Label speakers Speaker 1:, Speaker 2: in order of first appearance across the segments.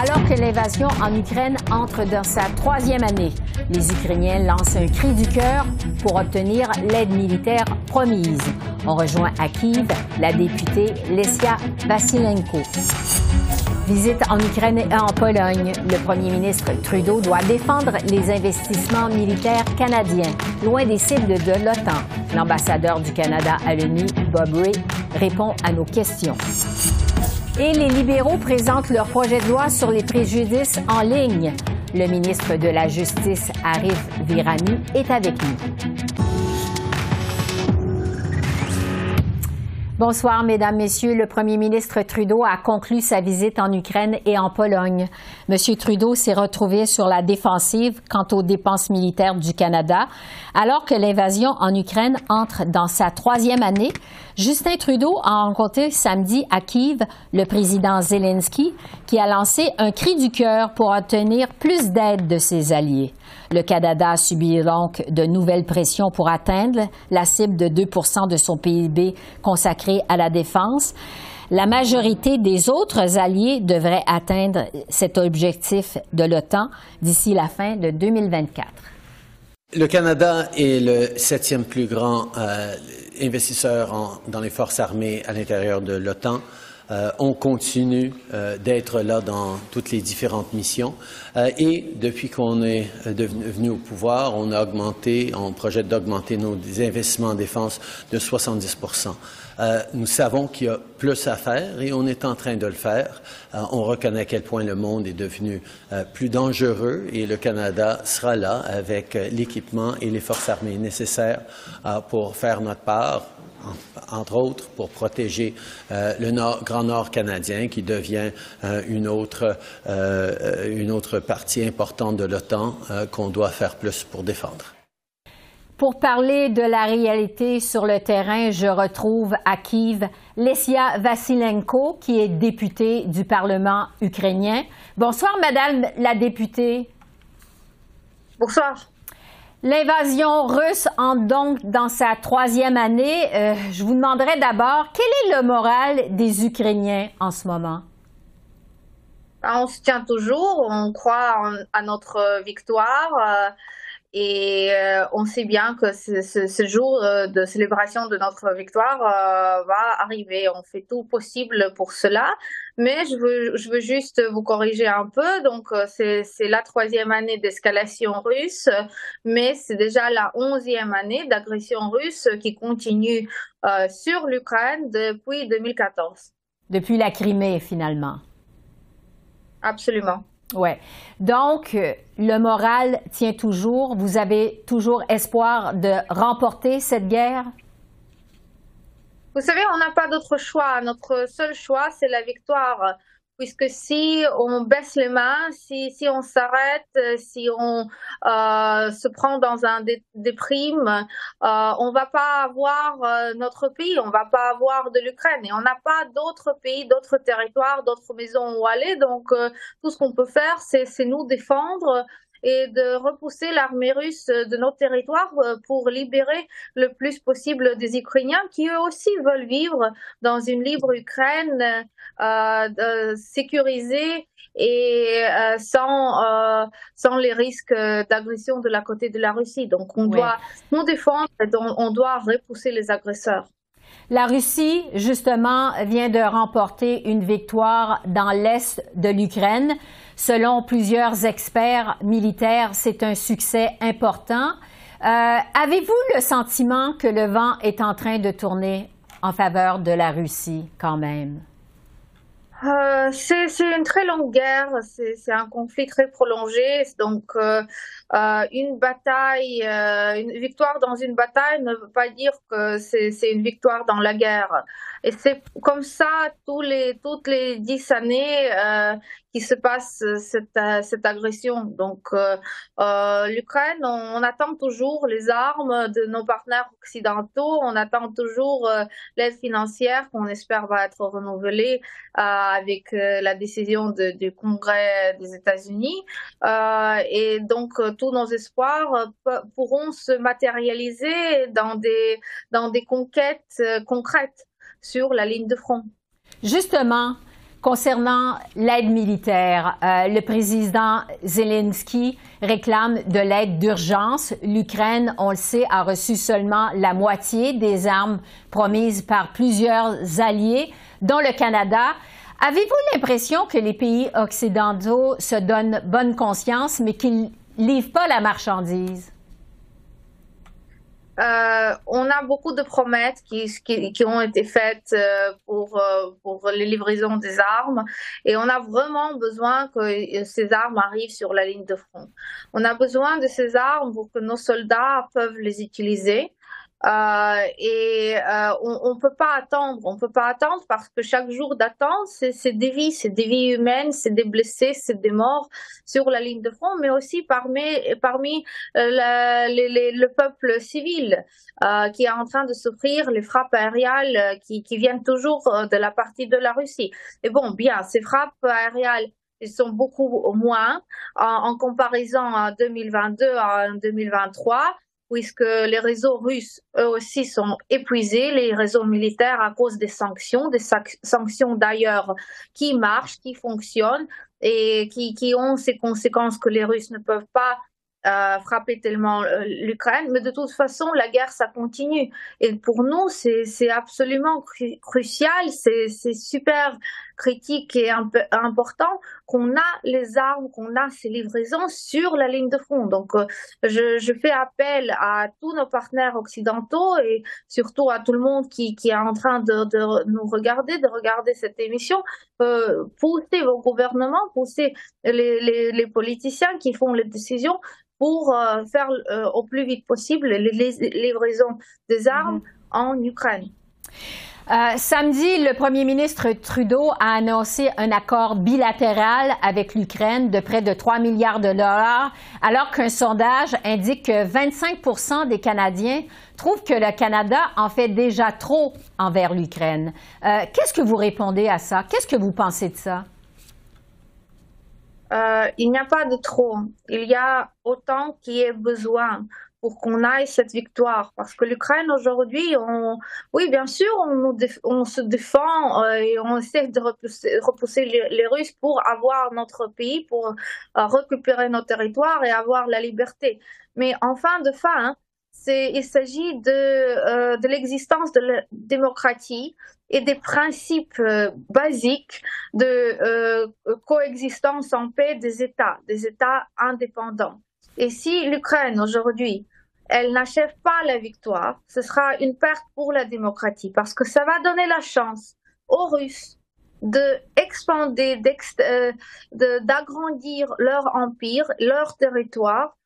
Speaker 1: Alors que l'invasion en Ukraine entre dans sa troisième année, les Ukrainiens lancent un cri du cœur pour obtenir l'aide militaire promise. On rejoint à Kiev la députée Lesia Vasilenko. Visite en Ukraine et en Pologne. Le premier ministre Trudeau doit défendre les investissements militaires canadiens, loin des cibles de l'OTAN. L'ambassadeur du Canada à l'ONU, Bob Ray, répond à nos questions. Et les libéraux présentent leur projet de loi sur les préjudices en ligne. Le ministre de la Justice, Arif Virani, est avec nous. Bonsoir, Mesdames, Messieurs. Le premier ministre Trudeau a conclu sa visite en Ukraine et en Pologne. Monsieur Trudeau s'est retrouvé sur la défensive quant aux dépenses militaires du Canada. Alors que l'invasion en Ukraine entre dans sa troisième année, Justin Trudeau a rencontré samedi à Kiev le président Zelensky qui a lancé un cri du cœur pour obtenir plus d'aide de ses alliés. Le Canada subit donc de nouvelles pressions pour atteindre la cible de 2% de son PIB consacré à la défense. La majorité des autres alliés devraient atteindre cet objectif de l'OTAN d'ici la fin de 2024.
Speaker 2: Le Canada est le septième plus grand euh, investisseur dans les forces armées à l'intérieur de l'OTAN. Euh, on continue euh, d'être là dans toutes les différentes missions. et depuis qu'on est venu au pouvoir, on a augmenté, on projette d'augmenter nos investissements en défense de 70% euh, nous savons qu'il y a plus à faire et on est en train de le faire. Euh, on reconnaît à quel point le monde est devenu euh, plus dangereux et le Canada sera là avec l'équipement et les forces armées nécessaires pour faire notre part entre autres pour protéger le nord, Grand Nord canadien qui devient une, autre, une autre partie importante de l'OTAN qu'on doit faire plus pour défendre.
Speaker 1: Pour parler de la réalité sur le terrain, je retrouve à Kiev Lesia Vasilenko, qui est députée du Parlement ukrainien. Bonsoir, Madame la députée.
Speaker 3: Bonsoir.
Speaker 1: L'invasion russe entre donc dans sa troisième année. Euh, je vous demanderai d'abord, quel est le moral des Ukrainiens en ce moment?
Speaker 3: On se tient toujours, on croit à notre victoire. Euh, et euh, on sait bien que ce, ce, jour euh, de célébration de notre victoire euh, va arriver. On fait tout possible pour cela. Mais je veux, je veux juste vous corriger un peu. Donc, c'est la troisième année d'escalation russe, mais c'est déjà la onzième année d'agression russe qui continue sur l'Ukraine depuis 2014.
Speaker 1: Depuis la Crimée, finalement.
Speaker 3: Absolument.
Speaker 1: Oui. Donc, euh, le moral tient toujours. Vous avez toujours espoir de remporter cette guerre?
Speaker 3: Vous savez, on n'a pas d'autre choix. Notre seul choix, c'est la victoire puisque si on baisse les mains, si, si on s'arrête, euh, si on euh, se prend dans un déprime, euh, on va pas avoir euh, notre pays, on va pas avoir de l'Ukraine et on n'a pas d'autres pays, d'autres territoires, d'autres maisons où aller. Donc tout ce qu'on peut faire, c'est nous défendre et de repousser l'armée russe de nos territoires euh, pour libérer le plus possible des Ukrainiens qui eux aussi veulent vivre dans une libre Ukraine euh, sécurisée et euh, sans euh, sans les risques d'agression de la côté de la Russie. Donc on doit nous défendre, on doit repousser les agresseurs.
Speaker 1: La Russie, justement, vient de remporter une victoire dans l'est de l'Ukraine. Selon plusieurs experts militaires, c'est un succès important. Euh, avez-vous le sentiment que le vent est en train de tourner en faveur de la Russie quand même?
Speaker 3: Euh, c'est une très longue guerre, c'est un conflit très prolongé, donc euh, euh, une bataille, euh, une victoire dans une bataille ne veut pas dire que c'est une victoire dans la guerre. Et c'est comme ça tous les, toutes les dix années euh, qui se passe cette, cette agression. Donc l'Ukraine, on, attend toujours les armes de nos partenaires occidentaux, on attend toujours l'aide financière qu'on espère va être renouvelée avec la décision du Congrès des États-Unis. et donc tous nos espoirs euh, pourront se matérialiser dans des, dans des conquêtes euh, concrètes sur la ligne de front.
Speaker 1: Justement, Concernant l'aide militaire, euh, le président Zelensky réclame de l'aide d'urgence. L'Ukraine, on le sait, a reçu seulement la moitié des armes promises par plusieurs alliés, dont le Canada. Avez-vous l'impression que les pays occidentaux se donnent bonne conscience, mais qu'ils livre pas la marchandise?
Speaker 3: Euh, on a beaucoup de promesses qui, qui, ont été faites euh, pour, euh, pour les livraisons des armes et on a vraiment besoin que ces armes arrivent sur la ligne de front. On a besoin de ces armes pour que nos soldats peuvent les utiliser. Euh, et euh, on ne peut pas attendre, on peut pas attendre parce que chaque jour d'attente, c'est des vies, c'est des vies humaines, c'est des blessés, c'est des morts sur la ligne de front, mais aussi parmi, parmi euh, le peuple civil qui est en train de souffrir les frappes aériennes qui, qui viennent toujours de la partie de la Russie. Et bon, bien, ces frappes aériennes ils sont beaucoup moins en, en comparaison à 2022 à 2023 puisque les réseaux russes, eux aussi, sont épuisés, les réseaux militaires à cause des sanctions, des sanctions d'ailleurs qui marchent, qui fonctionnent et qui, ont ces conséquences que les Russes ne peuvent pas euh, frapper tellement euh, l'Ukraine, mais de toute façon, la guerre, ça continue. Et pour nous, c'est absolument crucial, c'est super critique et important qu'on a les armes, qu'on a ces livraisons sur la ligne de front. Donc, euh, je, je, fais appel à tous nos partenaires occidentaux et surtout à tout le monde qui, qui est en train de, de nous regarder, de regarder cette émission, euh, pousser vos gouvernements, pousser les, les, les politiciens qui font les décisions pour euh, faire euh, au plus vite possible les, livraisons des armes mhm. en Ukraine.
Speaker 1: Euh, samedi, le premier ministre Trudeau a annoncé un accord bilatéral avec l'Ukraine de près de 3 milliards de dollars, alors qu'un sondage indique que 25% des Canadiens trouvent que le Canada en fait déjà trop envers l'Ukraine. Qu'est-ce que vous répondez à ça? Qu'est-ce que vous pensez de ça?
Speaker 3: Euh, il n'y a pas de trop. Il y a autant qu'il y besoin pour qu'on aille cette victoire. Parce que l'Ukraine aujourd'hui, on, oui, bien sûr, on, se défend euh, et on essaie de repousser, les, Russes pour avoir notre pays, pour euh, récupérer nos territoires et avoir la liberté. Mais en fin de fin, il s'agit de, de l'existence de la démocratie, et des principes euh, basiques de euh, coexistence en paix des États, des États indépendants. Et si l'Ukraine aujourd'hui, elle n'achève pas la victoire, ce sera une perte pour la démocratie parce que ça va donner la chance aux Russes de expander, euh, d'agrandir leur empire, leur territoire.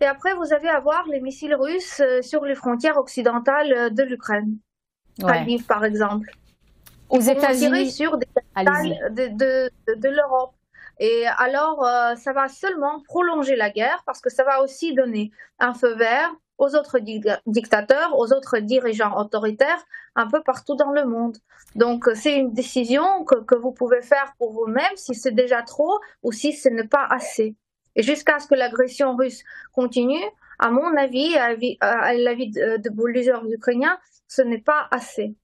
Speaker 3: Et après, vous allez avoir les missiles russes sur les frontières occidentales de l'Ukraine ouais. par exemple.
Speaker 1: Aux États-Unis
Speaker 3: sur des de, de, de, l'Europe. Et alors, euh, ça va seulement prolonger la guerre parce que ça va aussi donner un feu vert aux autres dictateurs, aux autres dirigeants autoritaires un peu partout dans le monde. Donc, c'est une décision que, que, vous pouvez faire pour vous-même si c'est déjà trop ou si ce n'est pas assez. Et jusqu'à ce que l'agression russe continue, à mon avis, à l'avis de plusieurs Ukrainiens, ce n'est pas assez.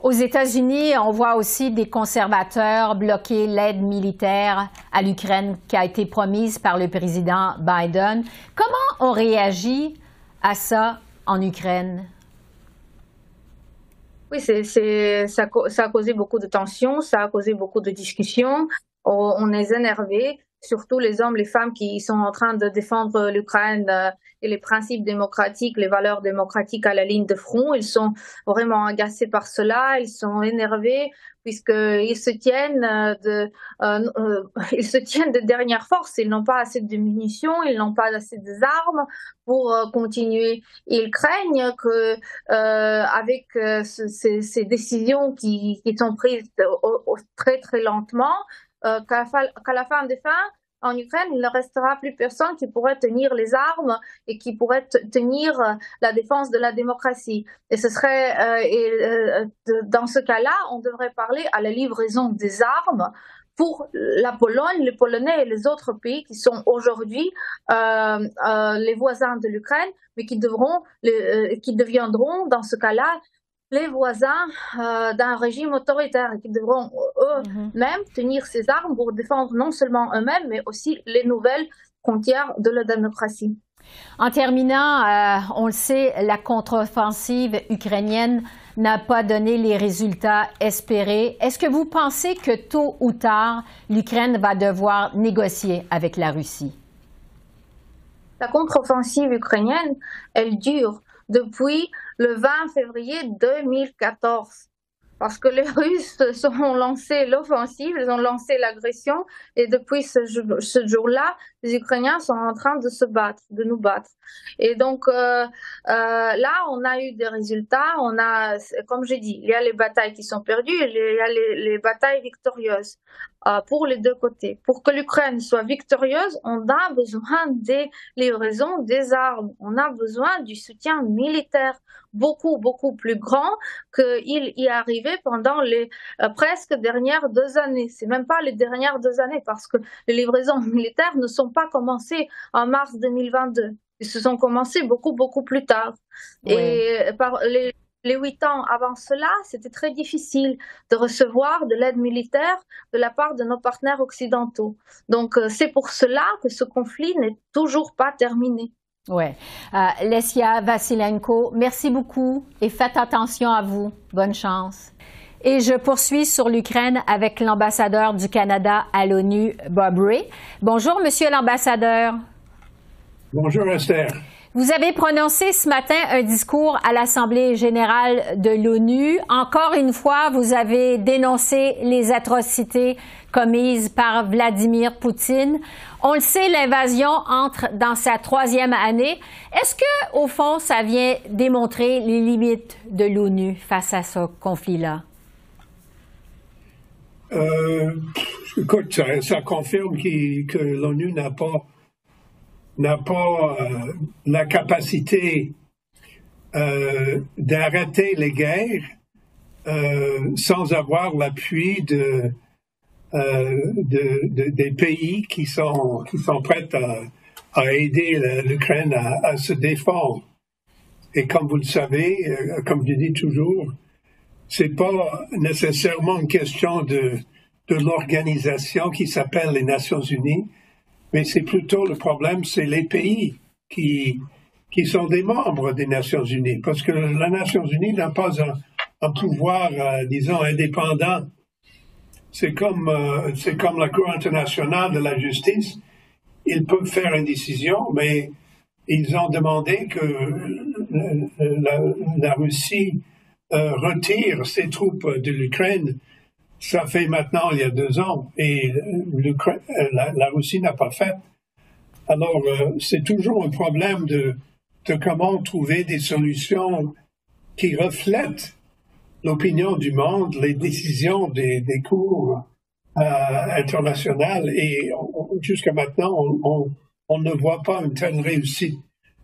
Speaker 1: Aux États-Unis, on voit aussi des conservateurs bloquer l'aide militaire à l'Ukraine qui a été promise par le président Biden. Comment on réagit à ça en Ukraine?
Speaker 3: Oui, ça, ça, a causé beaucoup de tensions, ça a causé beaucoup de discussions. On est énervé surtout les hommes, les femmes qui sont en train de défendre l'Ukraine euh, et les principes démocratiques, les valeurs démocratiques à la ligne de front. Ils sont vraiment agacés par cela, ils sont énervés puisqu'ils se tiennent euh, de, euh, ils se tiennent de dernière force. Ils n'ont pas assez de munitions, ils n'ont pas assez d'armes pour continuer. Ils craignent que avec ces, décisions qui sont prises très très lentement, euh, qu'à la fin des fins, en Ukraine, il ne restera plus personne qui pourrait tenir les armes et qui pourrait tenir euh, la défense de la démocratie. Et ce serait, euh, dans ce cas-là, on devrait parler à la livraison des armes pour la Pologne, les Polonais et les autres pays qui sont aujourd'hui les voisins de l'Ukraine, mais qui devront, qui deviendront dans ce cas-là les voisins euh, d'un régime autoritaire qui devront eux-mêmes mhm. tenir ces armes pour défendre non seulement eux-mêmes, mais aussi les nouvelles frontières de la démocratie.
Speaker 1: En terminant, euh, on le sait, la contre-offensive ukrainienne n'a pas donné les résultats espérés. Est-ce que vous pensez que tôt ou tard, l'Ukraine va devoir négocier avec la Russie?
Speaker 3: La contre-offensive ukrainienne, elle dure depuis le 20 février 2014 parce que les Russes ont lancé l'offensive, ils ont lancé l'agression, et depuis ce, jour-là, les Ukrainiens sont en train de se battre, de nous battre. Et donc euh, euh, là, on a eu des résultats. On a, comme j'ai dit, il y a les batailles qui sont perdues, il y a les, batailles victorieuses euh, pour les deux côtés. Pour que l'Ukraine soit victorieuse, on a besoin des livraisons des armes, on a besoin du soutien militaire beaucoup, beaucoup plus grand qu'il y est arrivé pendant les presque dernières deux années. C'est même pas les dernières deux années parce que les livraisons militaires ne sont pas commencées en mars 2022. Ils se sont commencés beaucoup, beaucoup plus tard. Et par les, les huit ans avant cela, c'était très difficile de recevoir de l'aide militaire de la part de nos partenaires occidentaux. Donc euh, c'est pour cela que ce conflit n'est toujours pas terminé.
Speaker 1: Oui. Euh, Lesia Vasilenko, merci beaucoup et faites attention à vous. Bonne chance. Et je poursuis sur l'Ukraine avec l'ambassadeur du Canada à l'ONU, Bob Ray. Bonjour, monsieur l'ambassadeur.
Speaker 4: Bonjour, Esther.
Speaker 1: Vous avez prononcé ce matin un discours à l'Assemblée générale de l'ONU. Encore une fois, vous avez dénoncé les atrocités commises par Vladimir Poutine. On le sait, l'invasion entre dans sa troisième année. Est-ce que, au fond, ça vient démontrer les limites de l'ONU face à ce conflit-là?
Speaker 4: Euh, écoute, ça, confirme que l'ONU n'a pas pas euh, la capacité euh, d'arrêter les guerres sans avoir l'appui de, des pays qui sont, qui sont prêts à, aider l'Ukraine à, se défendre. Et comme vous le savez, comme je dis toujours, c'est pas nécessairement une question de, de l'organisation qui s'appelle les Nations Unies, mais c'est plutôt le problème, c'est les pays qui, qui sont des membres des Nations Unies, parce que la Nations Unies n'a pas un, pouvoir, euh, disons, indépendant. C'est comme, euh, comme la Cour internationale de la justice. Ils peuvent faire une décision, mais ils ont demandé que la, Russie retire ses troupes de l'Ukraine, ça fait maintenant il y a deux ans, et euh, la, la, Russie n'a pas fait. Alors, euh, c'est toujours un problème de, de comment trouver des solutions qui reflètent l'opinion du monde, les décisions des, des cours euh, internationales. Et jusqu'à maintenant, on, on, on, ne voit pas une telle réussite.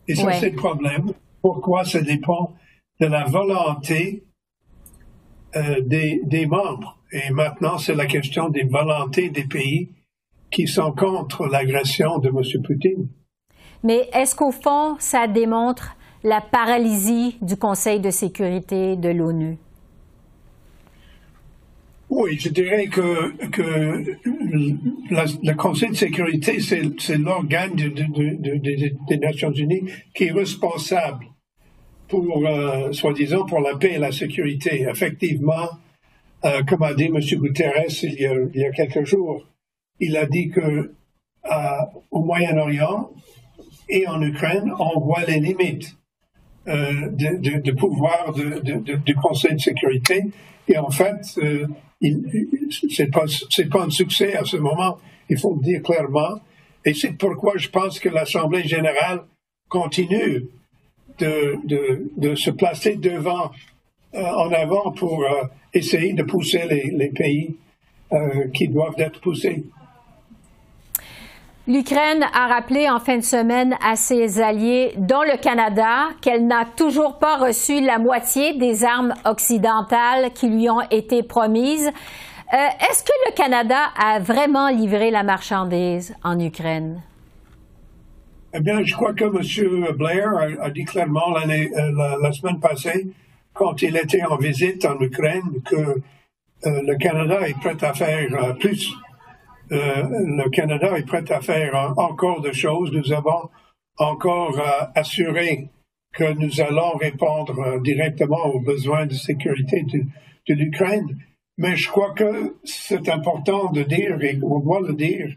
Speaker 4: Et ça, c'est le problème. Pourquoi ça dépend de la volonté euh, des, des, membres. Et maintenant, c'est la question des volontés des pays qui sont contre l'agression de M. Poutine.
Speaker 1: Mais est-ce qu'au fond, ça démontre la paralysie du Conseil de sécurité de l'ONU?
Speaker 4: Oui, je dirais que, que le Conseil de sécurité, c'est l'organe des Nations unies qui est responsable pour, euh, soi-disant, pour la paix et la sécurité. Effectivement, euh, comme a dit M. Guterres il y, a, il y, a, quelques jours, il a dit que au Moyen-Orient et en Ukraine, on voit les limites euh, de, de, pouvoir du Conseil de sécurité. Et en fait, euh, c'est pas pas un succès à ce moment. Il faut le dire clairement. Et c'est pourquoi je pense que l'Assemblée générale continue de, se placer devant, euh, en avant pour euh, essayer de pousser les, pays euh, qui doivent être poussés.
Speaker 1: L'Ukraine a rappelé en fin de semaine à ses alliés, dont le Canada, qu'elle n'a toujours pas reçu la moitié des armes occidentales qui lui ont été promises. Est-ce que le Canada a vraiment livré la marchandise en Ukraine?
Speaker 4: Eh bien, je crois que M. Blair a, dit clairement euh, la, semaine passée, quand il était en visite en Ukraine, que euh, le Canada est prêt à faire plus euh, le Canada est prêt à faire encore de choses. Nous avons encore assuré que nous allons répondre directement aux besoins de sécurité de, l'Ukraine. Mais je crois que c'est important de dire, et on doit le dire,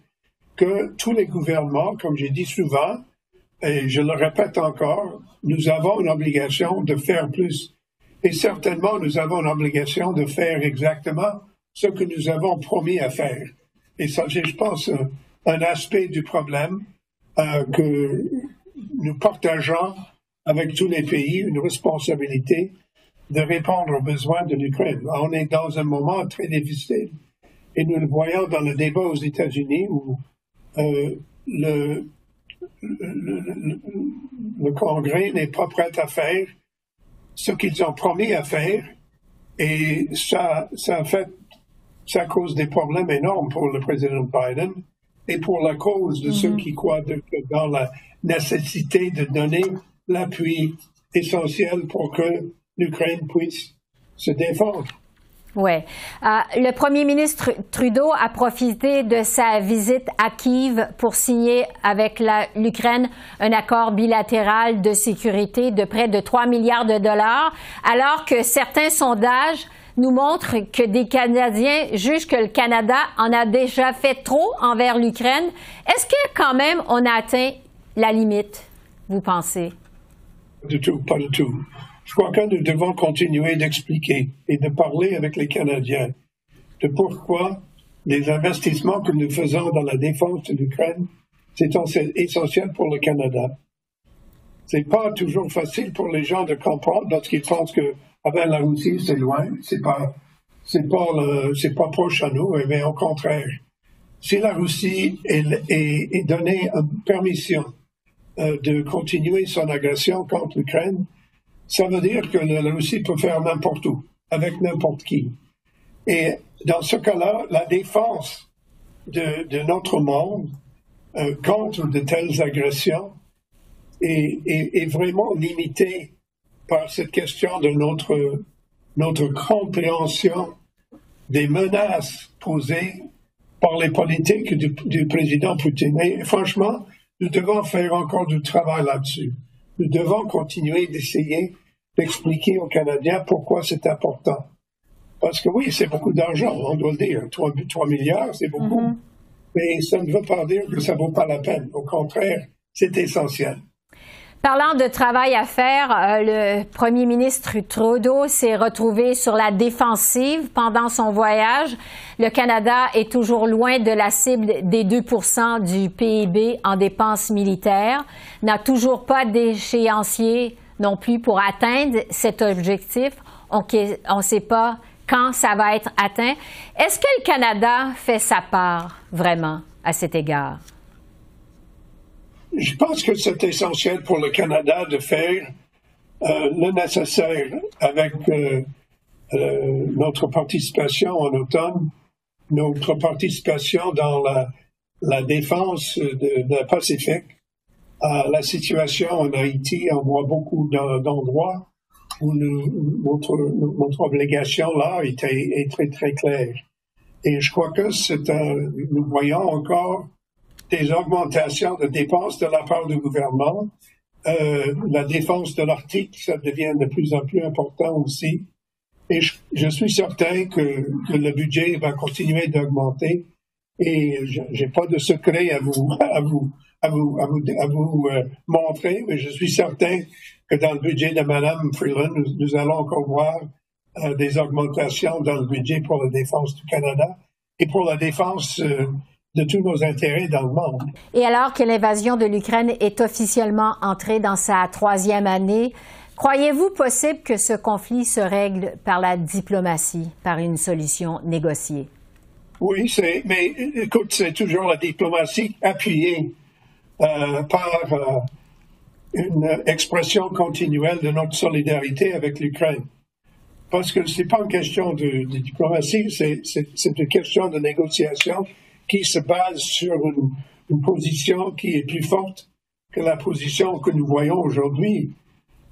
Speaker 4: que tous les gouvernements, comme j'ai dit souvent, et je le répète encore, nous avons une obligation de faire plus. Et certainement, nous avons une obligation de faire exactement ce que nous avons promis à faire. Et ça, je pense, un aspect du problème euh, que nous partageons avec tous les pays, une responsabilité de répondre aux besoins de l'Ukraine. On est dans un moment très difficile et nous le voyons dans le débat aux États-Unis où euh, le, le, le, Congrès n'est pas prêt à faire ce qu'ils ont promis à faire et ça, ça fait ça cause des problèmes énormes pour le président Biden et pour la cause de ceux mm-hmm. qui croient dans la nécessité de donner l'appui essentiel pour que l'Ukraine puisse se défendre.
Speaker 1: Oui. Euh, le premier ministre Trudeau a profité de sa visite à Kiev pour signer avec l'Ukraine un accord bilatéral de sécurité de près de 3 milliards de dollars, alors que certains sondages nous montre que des Canadiens jugent que le Canada en a déjà fait trop envers l'Ukraine. Est-ce que quand même on a atteint la limite, vous pensez?
Speaker 4: Pas du tout, pas du tout. Je crois que nous devons continuer d'expliquer et de parler avec les Canadiens de pourquoi les investissements que nous faisons dans la défense de l'Ukraine, c'est essentiel pour le Canada. C'est pas toujours facile pour les gens de comprendre lorsqu'ils pensent que ah ben, la Russie, c'est loin, c'est pas, c'est pas, c'est pas proche à nous, mais au contraire. Si la Russie est, est, donnée une permission euh, de continuer son agression contre l'Ukraine, ça veut dire que la Russie peut faire n'importe où, avec n'importe qui. Et dans ce cas-là, la défense de, notre monde euh, contre de telles agressions est, vraiment limitée par cette question de notre, notre compréhension des menaces posées par les politiques du, président Poutine. Et franchement, nous devons faire encore du travail là-dessus. Nous devons continuer d'essayer d'expliquer aux Canadiens pourquoi c'est important. Parce que oui, c'est beaucoup d'argent, on doit le dire. 3, milliards, c'est beaucoup. Mm-hmm. Mais ça ne veut pas dire que ça vaut pas la peine. Au contraire, c'est essentiel.
Speaker 1: Parlant de travail à faire, euh, le premier ministre Trudeau s'est retrouvé sur la défensive pendant son voyage. Le Canada est toujours loin de la cible des 2% du PIB en dépenses militaires, n'a toujours pas d'échéancier non plus pour atteindre cet objectif. On ne sait pas quand ça va être atteint. Est-ce que le Canada fait sa part vraiment à cet égard?
Speaker 4: Je pense que c'est essentiel pour le Canada de faire euh, le nécessaire avec euh, euh, notre participation en automne, notre participation dans la, la défense de, de Pacifique. la situation en Haïti, on voit beaucoup d'endroits où notre, notre, obligation là est, est, très très claire. Et je crois que c'est nous voyons encore des augmentations de dépenses de la part du gouvernement. Euh, la défense de l'Arctique, ça devient de plus en plus important aussi. Et je, suis certain que, le budget va continuer d'augmenter. Et je n'ai pas de secret à vous, à vous, à vous, à vous, euh, montrer, mais je suis certain que dans le budget de Mme Freeland, nous, allons encore voir euh, des augmentations dans le budget pour la défense du Canada et pour la défense de tous nos intérêts dans le monde.
Speaker 1: Et alors que l'invasion de l'Ukraine est officiellement entrée dans sa troisième année, croyez-vous possible que ce conflit se règle par la diplomatie, par une solution négociée?
Speaker 4: Oui, c'est, mais écoute, c'est toujours la diplomatie appuyée euh, par euh, une expression continuelle de notre solidarité avec l'Ukraine. Parce que ce n'est pas une question de, diplomatie, c'est, une question de négociation qui se base sur une, position qui est plus forte que la position que nous voyons aujourd'hui.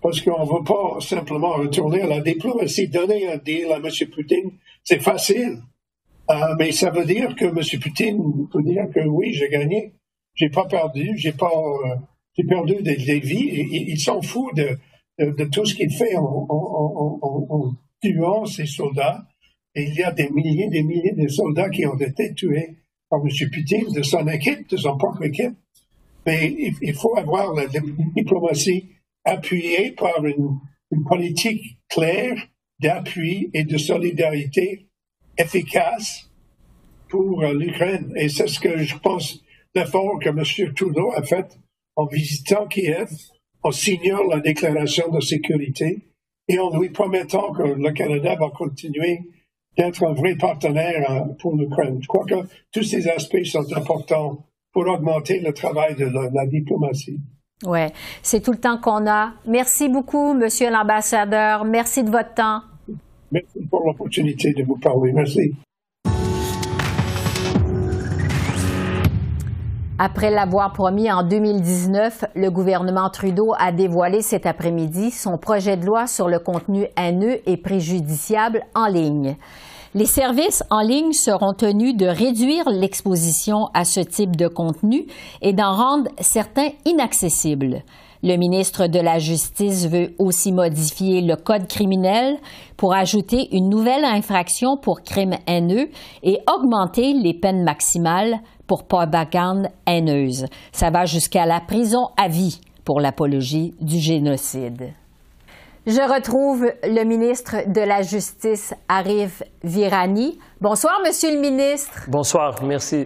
Speaker 4: Parce qu'on ne veut pas simplement retourner à la diplomatie. Donner un deal à M. Poutine, c'est facile. Euh, mais ça veut dire que M. Poutine peut dire que oui, j'ai gagné. J'ai pas perdu, j'ai pas, euh, j'ai perdu des, vies. Ils s'en foutent de, de, tout ce qu'il fait en, en, tuant ses soldats. Et il y a des milliers, des milliers de soldats qui ont été tués par M. Poutine, de son équipe, de son propre équipe. Mais il, faut avoir la, diplomatie appuyée par une, une politique claire d'appui et de solidarité efficace pour euh, l'Ukraine. Et c'est ce que je pense l'effort que M. Trudeau a fait en visitant Kiev, en signant la déclaration de sécurité et en lui promettant que le Canada va continuer d'être un vrai partenaire euh, pour l'Ukraine. Je crois que tous ces aspects sont importants pour augmenter le travail de la, diplomatie.
Speaker 1: Oui, c'est tout le temps qu'on a. Merci beaucoup, Monsieur l'ambassadeur. Merci de votre temps.
Speaker 4: Merci pour l'opportunité de vous parler. Merci.
Speaker 1: Après l'avoir promis en 2019, le gouvernement Trudeau a dévoilé cet après-midi son projet de loi sur le contenu haineux et préjudiciable en ligne. Les services en ligne seront tenus de réduire l'exposition à ce type de contenu et d'en rendre certains inaccessibles. Le ministre de la Justice veut aussi modifier le code criminel pour ajouter une nouvelle infraction pour crime haineux et augmenter les peines maximales pour propagande haineuse. Ça va jusqu'à la prison à vie pour l'apologie du génocide. Je retrouve le ministre de la Justice, Arif Virani. Bonsoir, Monsieur le ministre.
Speaker 5: Bonsoir, merci.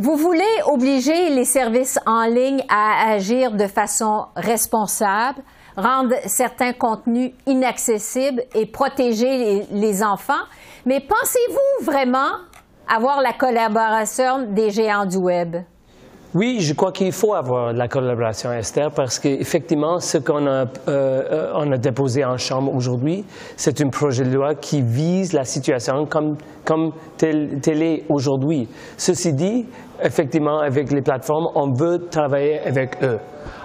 Speaker 1: Vous voulez obliger les services en ligne à agir de façon responsable, rendre certains contenus inaccessibles et protéger les, enfants. Mais pensez-vous vraiment avoir la collaboration des géants du Web?
Speaker 5: Oui, je crois qu'il faut avoir la collaboration, Esther, parce qu'effectivement, ce qu'on a, euh, on a déposé en Chambre aujourd'hui, c'est un projet de loi qui vise la situation comme, telle est aujourd'hui. Ceci dit, effectivement, avec les plateformes, on veut travailler avec eux.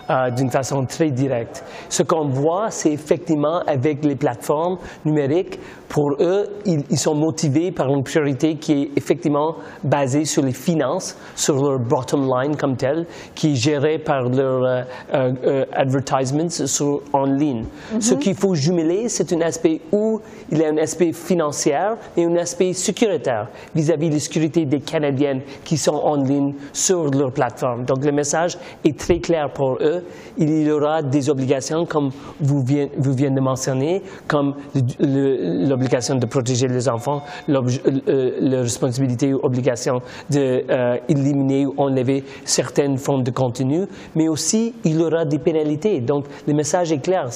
Speaker 5: Euh, d'une façon très directe. Ce qu'on voit, c'est effectivement avec les plateformes numériques, pour eux, ils, sont motivés par une priorité qui est effectivement basée sur les finances, sur leur bottom line comme tel, qui est gérée par leurs euh, euh, advertisements sur, en ligne. Ce qu'il faut jumeler, c'est un aspect où il y a un aspect financier et un aspect sécuritaire vis-à-vis de la sécurité des Canadiennes qui sont en ligne sur leur plateforme. Donc le message est très clair pour eux il y aura des obligations, comme vous vous venez de mentionner, comme l'obligation de protéger les enfants, euh, la responsabilité ou obligation d'éliminer euh, ou enlever certaines formes de contenu, mais aussi il y aura des pénalités. Donc le message est clair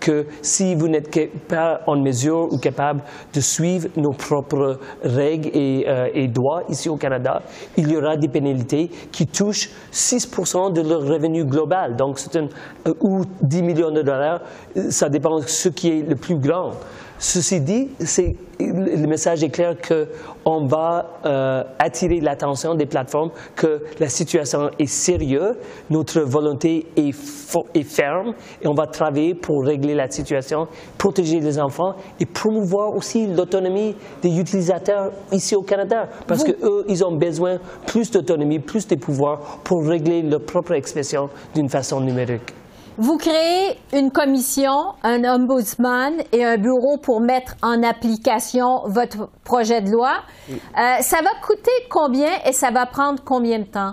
Speaker 5: que, si vous n'êtes pas en mesure ou capable de suivre nos propres règles et, euh, et droits ici au Canada, il y aura des pénalités qui touchent 6% de leur revenu global. Donc, c'est un, euh, ou 10 millions de dollars, euh, ça dépend de ce qui est le plus grand. Ceci dit, le message est clair qu'on va euh, attirer l'attention des plateformes que la situation est sérieuse, notre volonté est, est, ferme et on va travailler pour régler la situation, protéger les enfants et promouvoir aussi l'autonomie des utilisateurs ici au Canada parce qu'eux, ils ont besoin plus d'autonomie, plus de pouvoir pour régler leur propre expression d'une façon numérique.
Speaker 1: Vous créez une commission, un ombudsman et un bureau pour mettre en application votre projet de loi. Euh, ça va coûter combien et ça va prendre combien de temps?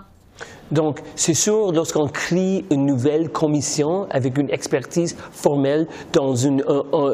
Speaker 5: Donc, c'est sûr, lorsqu'on crée une nouvelle commission avec une expertise formelle dans un,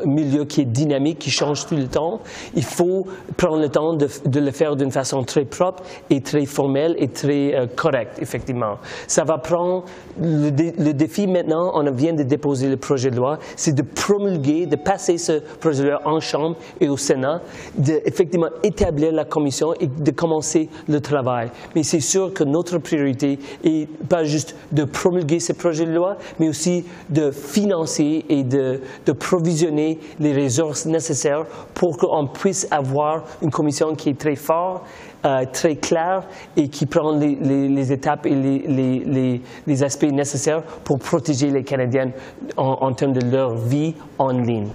Speaker 5: milieu qui est dynamique, qui change tout le temps, il faut prendre le temps de, le faire d'une façon très propre et très formelle et très euh, correcte, effectivement. Ça va prendre, le, le, défi maintenant, on vient de déposer le projet de loi, c'est de promulguer, de passer ce projet de loi en Chambre et au Sénat, d'effectivement établir la commission et de commencer le travail. Mais c'est sûr que notre priorité et pas juste de promulguer ces projets de loi, mais aussi de financer et de, provisionner les ressources nécessaires pour qu'on puisse avoir une commission qui est très forte, euh, très claire et qui prend les, étapes et les, aspects nécessaires pour protéger les Canadiens en, en termes de leur vie en ligne.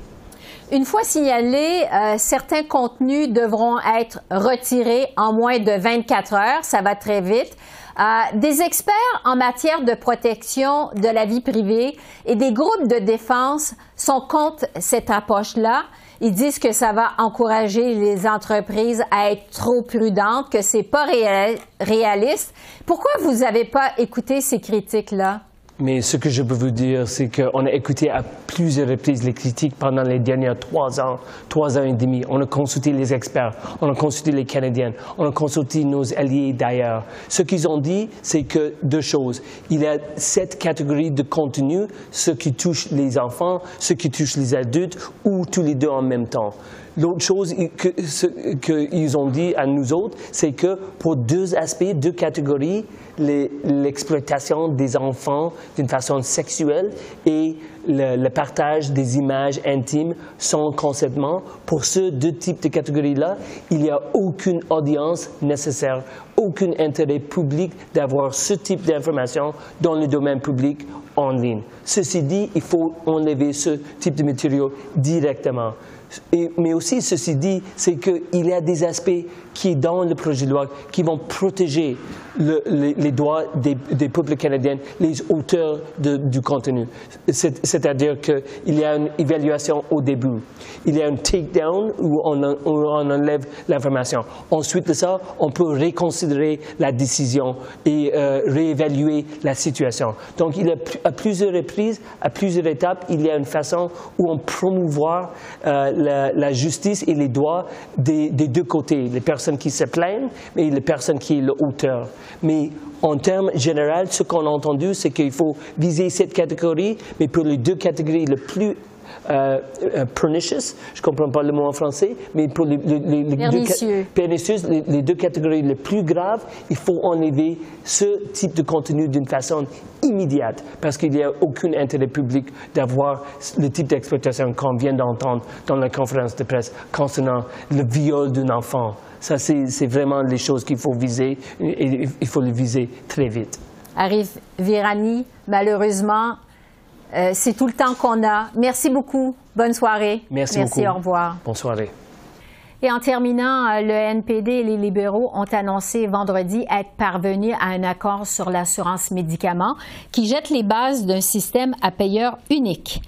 Speaker 1: Une fois signalés, euh, certains contenus devront être retirés en moins de 24 heures. Ça va très vite. Euh, des experts en matière de protection de la vie privée et des groupes de défense sont contre cette approche-là. Ils disent que ça va encourager les entreprises à être trop prudentes, que c'est pas réaliste. Pourquoi vous n'avez pas écouté ces critiques-là?
Speaker 5: Mais ce que je peux vous dire, c'est qu'on a écouté à plusieurs reprises les critiques pendant les derniers trois ans, trois ans et demi. On a consulté les experts, on a consulté les Canadiens, on a consulté nos alliés d'ailleurs. Ce qu'ils ont dit, c'est que deux choses. Il y a sept catégories de contenu, ce qui touche les enfants, ce qui touche les adultes ou tous les deux en même temps. L'autre chose qu'ils ont dit à nous autres, c'est que pour deux aspects, deux catégories, l'exploitation des enfants d'une façon sexuelle et le, partage des images intimes sans consentement, pour ces deux types de catégories-là, il n'y a aucune audience nécessaire, aucun intérêt public d'avoir ce type d'information dans le domaine public en ligne. Ceci dit, il faut enlever ce type de matériaux directement mais aussi, ceci dit, c'est qu'il y a des aspects qui, dans le projet de loi, qui vont protéger les, droits des, peuples canadiens, les auteurs du contenu. C'est-à-dire qu'il y a une évaluation au début. Il y a un take-down où, on, enlève l'information. Ensuite de ça, on peut réconsidérer la décision et euh, réévaluer la situation. Donc, à plusieurs reprises, à plusieurs étapes, il y a une façon où on promouvoir euh, la, justice et les droits des, des deux côtés, les personnes qui se plaignent, mais les personnes qui sont l'auteur. Mais en termes généraux, ce qu'on a entendu, c'est qu'il faut viser cette catégorie, mais pour les deux catégories les plus euh, euh, pernicious, je ne comprends pas le mot en français, mais pour les, les, les,
Speaker 1: deux,
Speaker 5: les, deux catégories les plus graves, il faut enlever ce type de contenu d'une façon immédiate, parce qu'il n'y a aucun intérêt public d'avoir le type d'exploitation qu'on vient d'entendre dans la conférence de presse concernant le viol d'un enfant. Ça, c'est vraiment les choses qu'il faut viser et il faut les viser très vite.
Speaker 1: Arrive Virani, malheureusement, euh, c'est tout le temps qu'on a. Merci beaucoup. Bonne soirée.
Speaker 5: Merci,
Speaker 1: Merci au revoir.
Speaker 5: Bonne soirée.
Speaker 1: Et en terminant, euh, le NPD et les libéraux ont annoncé vendredi être parvenus à un accord sur l'assurance médicaments qui jette les bases d'un système à payeur unique.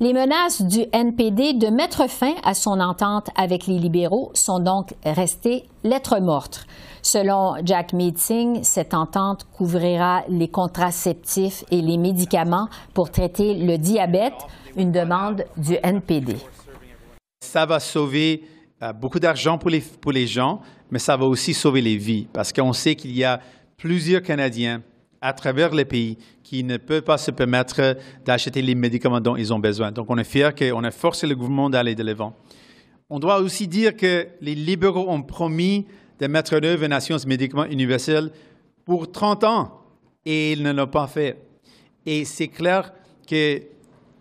Speaker 1: Les menaces du NPD de mettre fin à son entente avec les libéraux sont donc restées lettres mortes. Selon Jack Meeting, cette entente couvrira les contraceptifs et les médicaments pour traiter le diabète, une demande du NPD.
Speaker 6: Ça va sauver euh, beaucoup d'argent pour les, pour les gens, mais ça va aussi sauver les vies parce qu'on sait qu'il y a plusieurs Canadiens à travers les pays qui ne peuvent pas se permettre d'acheter les médicaments dont ils ont besoin. Donc, on est fiers qu'on a forcé le gouvernement d'aller de l'avant. On doit aussi dire que les libéraux ont promis de mettre en œuvre une assurance médicament universelle pour 30 ans et ils ne l'ont pas fait. Et c'est clair que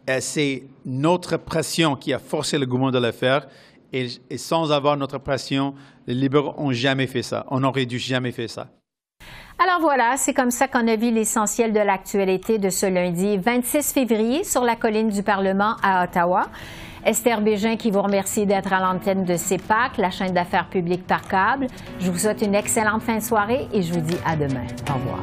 Speaker 6: euh, c'est notre pression qui a forcé le gouvernement de le faire. Et, et sans avoir notre pression, les libéraux n'ont jamais fait ça. On n'aurait dû jamais faire ça.
Speaker 1: Alors voilà, c'est comme ça qu'on a vu l'essentiel de l'actualité de ce lundi 26 février sur la colline du Parlement à Ottawa. Esther Bégin qui vous remercie d'être à l'antenne de CEPAC, la chaîne d'affaires publiques par câble. Je vous souhaite une excellente fin de soirée et je vous dis à demain. Au revoir.